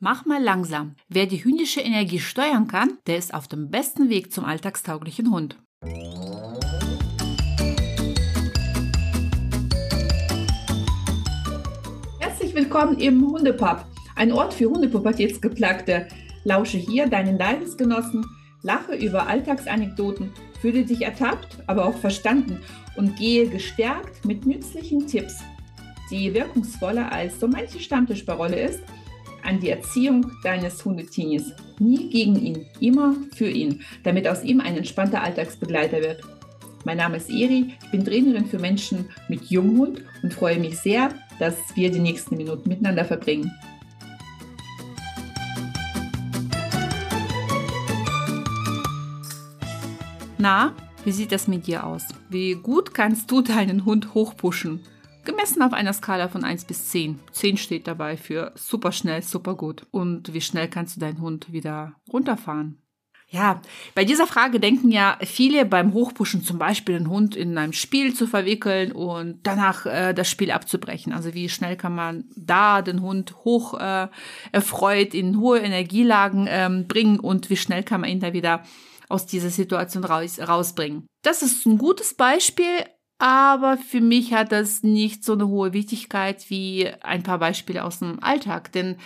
Mach mal langsam. Wer die hündische Energie steuern kann, der ist auf dem besten Weg zum alltagstauglichen Hund. Herzlich willkommen im Hundepub, ein Ort für Hundepubertätsgeplagte. Lausche hier deinen Leidensgenossen, lache über Alltagsanekdoten, fühle dich ertappt, aber auch verstanden und gehe gestärkt mit nützlichen Tipps, die wirkungsvoller als so manche Stammtischparole ist – an die Erziehung deines Hundetinis. Nie gegen ihn, immer für ihn, damit aus ihm ein entspannter Alltagsbegleiter wird. Mein Name ist Eri, ich bin Trainerin für Menschen mit Junghund und freue mich sehr, dass wir die nächsten Minuten miteinander verbringen. Na, wie sieht das mit dir aus? Wie gut kannst du deinen Hund hochpushen? Gemessen auf einer Skala von 1 bis 10. 10 steht dabei für super schnell, super gut. Und wie schnell kannst du deinen Hund wieder runterfahren? Ja, bei dieser Frage denken ja viele beim Hochpushen zum Beispiel den Hund in einem Spiel zu verwickeln und danach äh, das Spiel abzubrechen. Also wie schnell kann man da den Hund hoch äh, erfreut in hohe Energielagen ähm, bringen und wie schnell kann man ihn da wieder aus dieser Situation raus, rausbringen. Das ist ein gutes Beispiel, aber für mich hat das nicht so eine hohe Wichtigkeit wie ein paar Beispiele aus dem Alltag. Denn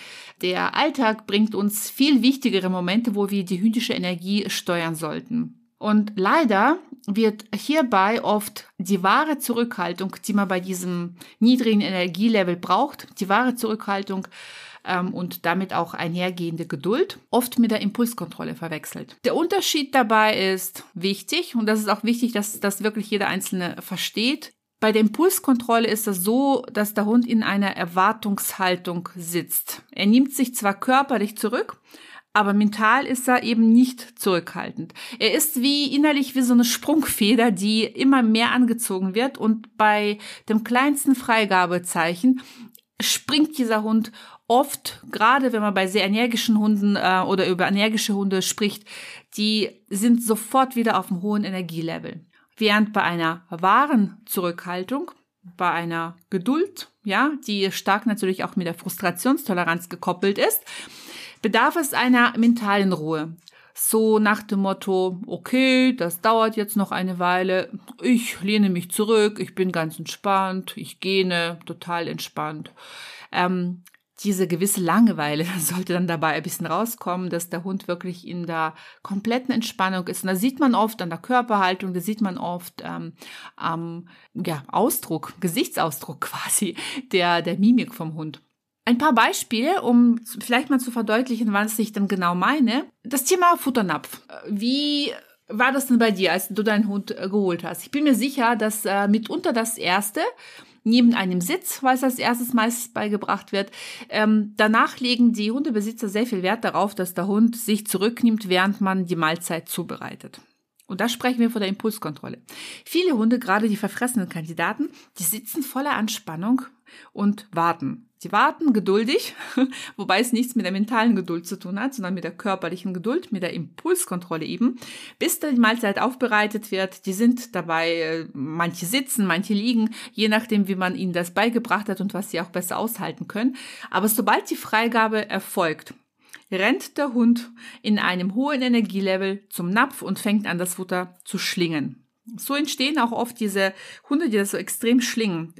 der Alltag bringt uns viel wichtigere Momente, wo wir die hündische Energie steuern sollten. Und leider wird hierbei oft die wahre Zurückhaltung, die man bei diesem niedrigen Energielevel braucht, die wahre Zurückhaltung ähm, und damit auch einhergehende Geduld oft mit der Impulskontrolle verwechselt. Der Unterschied dabei ist wichtig und das ist auch wichtig, dass das wirklich jeder Einzelne versteht. Bei der Impulskontrolle ist es so, dass der Hund in einer Erwartungshaltung sitzt. Er nimmt sich zwar körperlich zurück, aber mental ist er eben nicht zurückhaltend. Er ist wie innerlich wie so eine Sprungfeder, die immer mehr angezogen wird und bei dem kleinsten Freigabezeichen springt dieser Hund oft, gerade wenn man bei sehr energischen Hunden äh, oder über energische Hunde spricht, die sind sofort wieder auf einem hohen Energielevel. Während bei einer wahren Zurückhaltung, bei einer Geduld, ja, die stark natürlich auch mit der Frustrationstoleranz gekoppelt ist, bedarf es einer mentalen Ruhe. So nach dem Motto, okay, das dauert jetzt noch eine Weile, ich lehne mich zurück, ich bin ganz entspannt, ich gähne total entspannt. Ähm, diese gewisse Langeweile sollte dann dabei ein bisschen rauskommen, dass der Hund wirklich in der kompletten Entspannung ist. Und da sieht man oft an der Körperhaltung, da sieht man oft ähm, am ja, Ausdruck, Gesichtsausdruck quasi der, der Mimik vom Hund. Ein paar Beispiele, um vielleicht mal zu verdeutlichen, was ich dann genau meine. Das Thema Futternapf. Wie war das denn bei dir, als du deinen Hund äh, geholt hast? Ich bin mir sicher, dass äh, mitunter das erste neben einem Sitz, weil es als erstes meist beigebracht wird. Ähm, danach legen die Hundebesitzer sehr viel Wert darauf, dass der Hund sich zurücknimmt, während man die Mahlzeit zubereitet. Und da sprechen wir von der Impulskontrolle. Viele Hunde, gerade die verfressenen Kandidaten, die sitzen voller Anspannung und warten. Sie warten geduldig, wobei es nichts mit der mentalen Geduld zu tun hat, sondern mit der körperlichen Geduld, mit der Impulskontrolle eben, bis die Mahlzeit aufbereitet wird. Die sind dabei, äh, manche sitzen, manche liegen, je nachdem, wie man ihnen das beigebracht hat und was sie auch besser aushalten können. Aber sobald die Freigabe erfolgt, rennt der Hund in einem hohen Energielevel zum Napf und fängt an, das Futter zu schlingen. So entstehen auch oft diese Hunde, die das so extrem schlingen.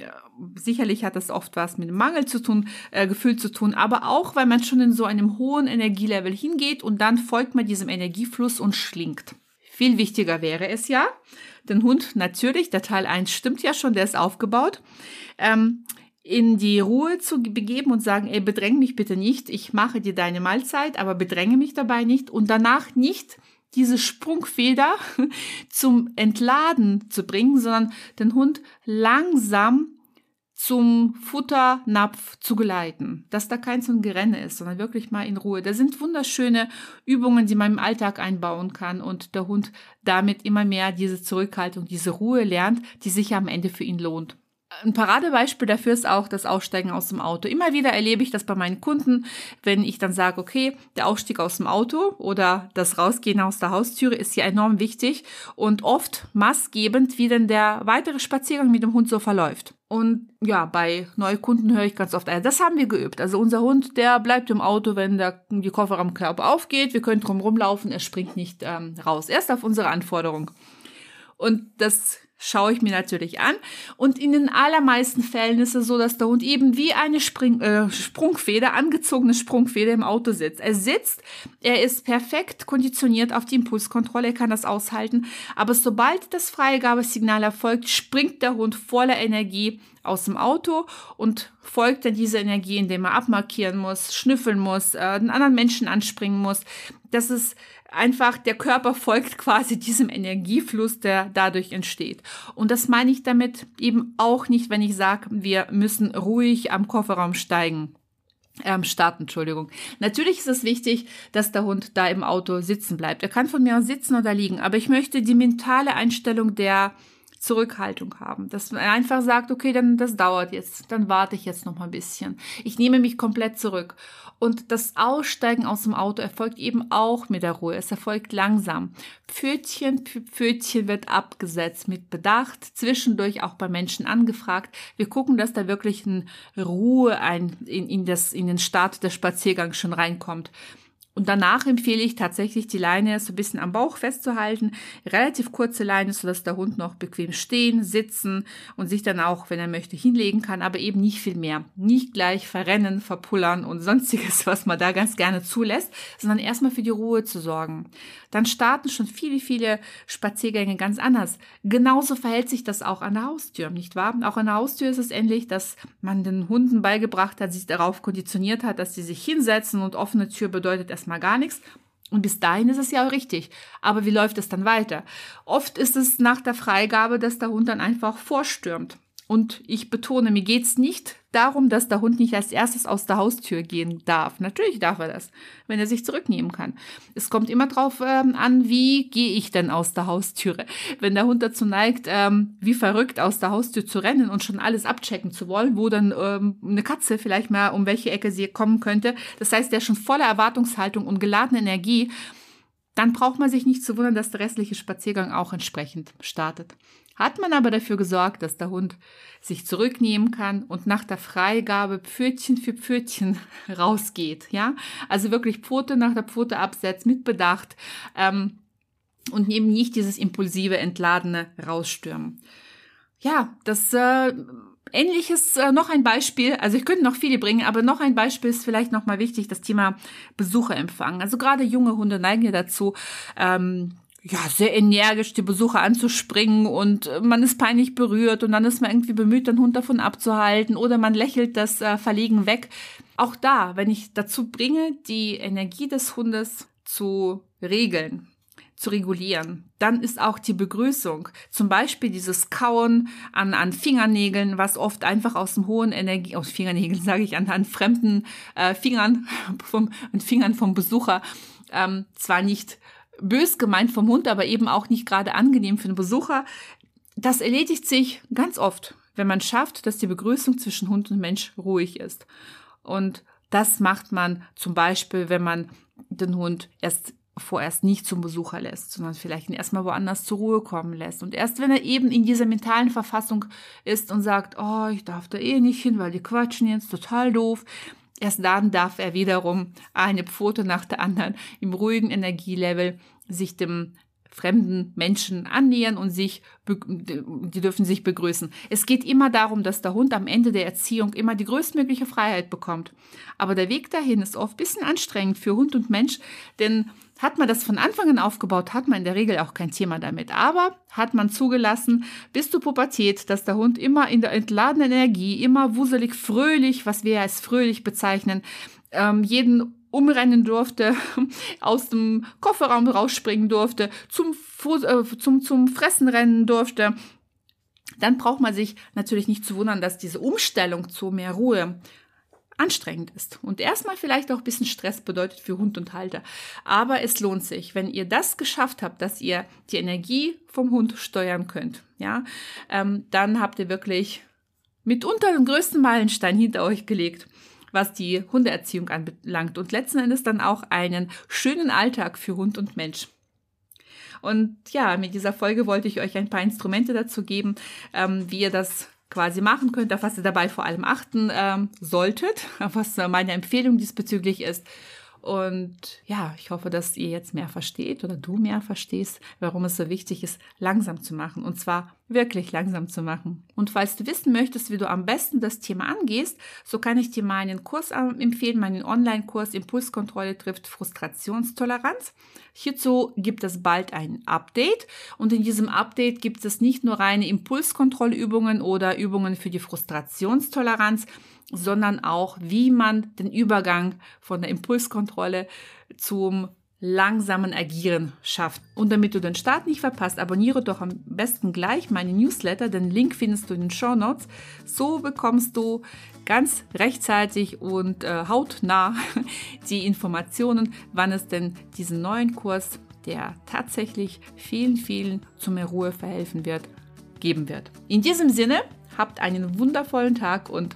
Sicherlich hat das oft was mit Mangel zu tun, äh, Gefühl zu tun, aber auch, weil man schon in so einem hohen Energielevel hingeht und dann folgt man diesem Energiefluss und schlingt. Viel wichtiger wäre es ja, den Hund natürlich, der Teil 1 stimmt ja schon, der ist aufgebaut, ähm, in die Ruhe zu begeben und sagen, ey, bedräng mich bitte nicht, ich mache dir deine Mahlzeit, aber bedränge mich dabei nicht und danach nicht diese Sprungfeder zum Entladen zu bringen, sondern den Hund langsam zum Futternapf zu geleiten, dass da kein so ein Gerenne ist, sondern wirklich mal in Ruhe. Da sind wunderschöne Übungen, die man im Alltag einbauen kann und der Hund damit immer mehr diese Zurückhaltung, diese Ruhe lernt, die sich am Ende für ihn lohnt. Ein Paradebeispiel dafür ist auch das Aussteigen aus dem Auto. Immer wieder erlebe ich das bei meinen Kunden, wenn ich dann sage, okay, der Ausstieg aus dem Auto oder das Rausgehen aus der Haustüre ist hier enorm wichtig und oft maßgebend, wie denn der weitere Spaziergang mit dem Hund so verläuft. Und ja, bei Neukunden höre ich ganz oft, das haben wir geübt. Also unser Hund, der bleibt im Auto, wenn der, die Kofferraumklappe aufgeht. Wir können drum rumlaufen, er springt nicht ähm, raus. Erst auf unsere Anforderung. Und das schaue ich mir natürlich an. Und in den allermeisten Fällen ist es so, dass der Hund eben wie eine Spring, äh, Sprungfeder, angezogene Sprungfeder im Auto sitzt. Er sitzt, er ist perfekt konditioniert auf die Impulskontrolle, er kann das aushalten. Aber sobald das Freigabesignal erfolgt, springt der Hund voller Energie aus dem Auto und folgt dann dieser Energie, indem er abmarkieren muss, schnüffeln muss, äh, einen anderen Menschen anspringen muss. Das ist einfach der Körper folgt quasi diesem Energiefluss, der dadurch entsteht. Und das meine ich damit eben auch nicht, wenn ich sage, wir müssen ruhig am Kofferraum steigen. Ähm, starten, Entschuldigung. Natürlich ist es wichtig, dass der Hund da im Auto sitzen bleibt. Er kann von mir aus sitzen oder liegen, aber ich möchte die mentale Einstellung der Zurückhaltung haben. Dass man einfach sagt, okay, dann das dauert jetzt, dann warte ich jetzt noch mal ein bisschen. Ich nehme mich komplett zurück. Und das Aussteigen aus dem Auto erfolgt eben auch mit der Ruhe. Es erfolgt langsam. Pfötchen für Pfötchen wird abgesetzt mit Bedacht, zwischendurch auch bei Menschen angefragt. Wir gucken, dass da wirklich eine Ruhe ein, in, in, das, in den Start des Spaziergangs schon reinkommt. Und danach empfehle ich tatsächlich, die Leine so ein bisschen am Bauch festzuhalten. Relativ kurze Leine, sodass der Hund noch bequem stehen, sitzen und sich dann auch, wenn er möchte, hinlegen kann, aber eben nicht viel mehr. Nicht gleich verrennen, verpullern und sonstiges, was man da ganz gerne zulässt, sondern erstmal für die Ruhe zu sorgen. Dann starten schon viele, viele Spaziergänge ganz anders. Genauso verhält sich das auch an der Haustür, nicht wahr? Auch an der Haustür ist es ähnlich, dass man den Hunden beigebracht hat, sich darauf konditioniert hat, dass sie sich hinsetzen und offene Tür bedeutet erstmal gar nichts. Und bis dahin ist es ja auch richtig. Aber wie läuft es dann weiter? Oft ist es nach der Freigabe, dass der Hund dann einfach vorstürmt. Und ich betone, mir geht's nicht darum, dass der Hund nicht als erstes aus der Haustür gehen darf. Natürlich darf er das, wenn er sich zurücknehmen kann. Es kommt immer darauf ähm, an, wie gehe ich denn aus der Haustüre. Wenn der Hund dazu neigt, ähm, wie verrückt aus der Haustür zu rennen und schon alles abchecken zu wollen, wo dann ähm, eine Katze vielleicht mal um welche Ecke sie kommen könnte. Das heißt, der schon voller Erwartungshaltung und geladene Energie dann braucht man sich nicht zu wundern, dass der restliche Spaziergang auch entsprechend startet. Hat man aber dafür gesorgt, dass der Hund sich zurücknehmen kann und nach der Freigabe Pfötchen für Pfötchen rausgeht, ja, also wirklich Pfote nach der Pfote absetzt mit Bedacht ähm, und eben nicht dieses impulsive, entladene Rausstürmen. Ja, das äh, Ähnliches, äh, noch ein Beispiel, also ich könnte noch viele bringen, aber noch ein Beispiel ist vielleicht nochmal wichtig, das Thema Besucherempfang. Also gerade junge Hunde neigen ja dazu, ähm, ja, sehr energisch die Besucher anzuspringen und äh, man ist peinlich berührt und dann ist man irgendwie bemüht, den Hund davon abzuhalten oder man lächelt das äh, Verlegen weg. Auch da, wenn ich dazu bringe, die Energie des Hundes zu regeln, zu regulieren. Dann ist auch die Begrüßung, zum Beispiel dieses Kauen an, an Fingernägeln, was oft einfach aus dem hohen Energie, aus Fingernägeln sage ich, an, an fremden äh, Fingern, vom, an Fingern vom Besucher, ähm, zwar nicht bös gemeint vom Hund, aber eben auch nicht gerade angenehm für den Besucher. Das erledigt sich ganz oft, wenn man schafft, dass die Begrüßung zwischen Hund und Mensch ruhig ist. Und das macht man zum Beispiel, wenn man den Hund erst vorerst nicht zum Besucher lässt, sondern vielleicht ihn erstmal woanders zur Ruhe kommen lässt. Und erst wenn er eben in dieser mentalen Verfassung ist und sagt, oh, ich darf da eh nicht hin, weil die quatschen jetzt total doof, erst dann darf er wiederum eine Pfote nach der anderen im ruhigen Energielevel sich dem fremden Menschen annähern und sich, die dürfen sich begrüßen. Es geht immer darum, dass der Hund am Ende der Erziehung immer die größtmögliche Freiheit bekommt. Aber der Weg dahin ist oft ein bisschen anstrengend für Hund und Mensch, denn hat man das von Anfang an aufgebaut, hat man in der Regel auch kein Thema damit. Aber hat man zugelassen, bis zur Pubertät, dass der Hund immer in der entladenen Energie, immer wuselig, fröhlich, was wir als fröhlich bezeichnen, ähm, jeden umrennen durfte, aus dem Kofferraum rausspringen durfte, zum, äh, zum, zum Fressen rennen durfte, dann braucht man sich natürlich nicht zu wundern, dass diese Umstellung zu mehr Ruhe anstrengend ist. Und erstmal vielleicht auch ein bisschen Stress bedeutet für Hund und Halter. Aber es lohnt sich, wenn ihr das geschafft habt, dass ihr die Energie vom Hund steuern könnt, ja, ähm, dann habt ihr wirklich mitunter den größten Meilenstein hinter euch gelegt, was die Hundeerziehung anbelangt und letzten Endes dann auch einen schönen Alltag für Hund und Mensch. Und ja, mit dieser Folge wollte ich euch ein paar Instrumente dazu geben, ähm, wie ihr das quasi machen könnt, auf was ihr dabei vor allem achten ähm, solltet, was meine Empfehlung diesbezüglich ist. Und ja, ich hoffe, dass ihr jetzt mehr versteht oder du mehr verstehst, warum es so wichtig ist, langsam zu machen. Und zwar wirklich langsam zu machen. Und falls du wissen möchtest, wie du am besten das Thema angehst, so kann ich dir meinen Kurs empfehlen, meinen Online-Kurs Impulskontrolle trifft Frustrationstoleranz. Hierzu gibt es bald ein Update und in diesem Update gibt es nicht nur reine Impulskontrollübungen oder Übungen für die Frustrationstoleranz, sondern auch, wie man den Übergang von der Impulskontrolle zum langsamen Agieren schafft. Und damit du den Start nicht verpasst, abonniere doch am besten gleich meine Newsletter. Den Link findest du in den Show Notes. So bekommst du ganz rechtzeitig und äh, hautnah die Informationen, wann es denn diesen neuen Kurs, der tatsächlich vielen, vielen zu mehr Ruhe verhelfen wird, geben wird. In diesem Sinne, habt einen wundervollen Tag und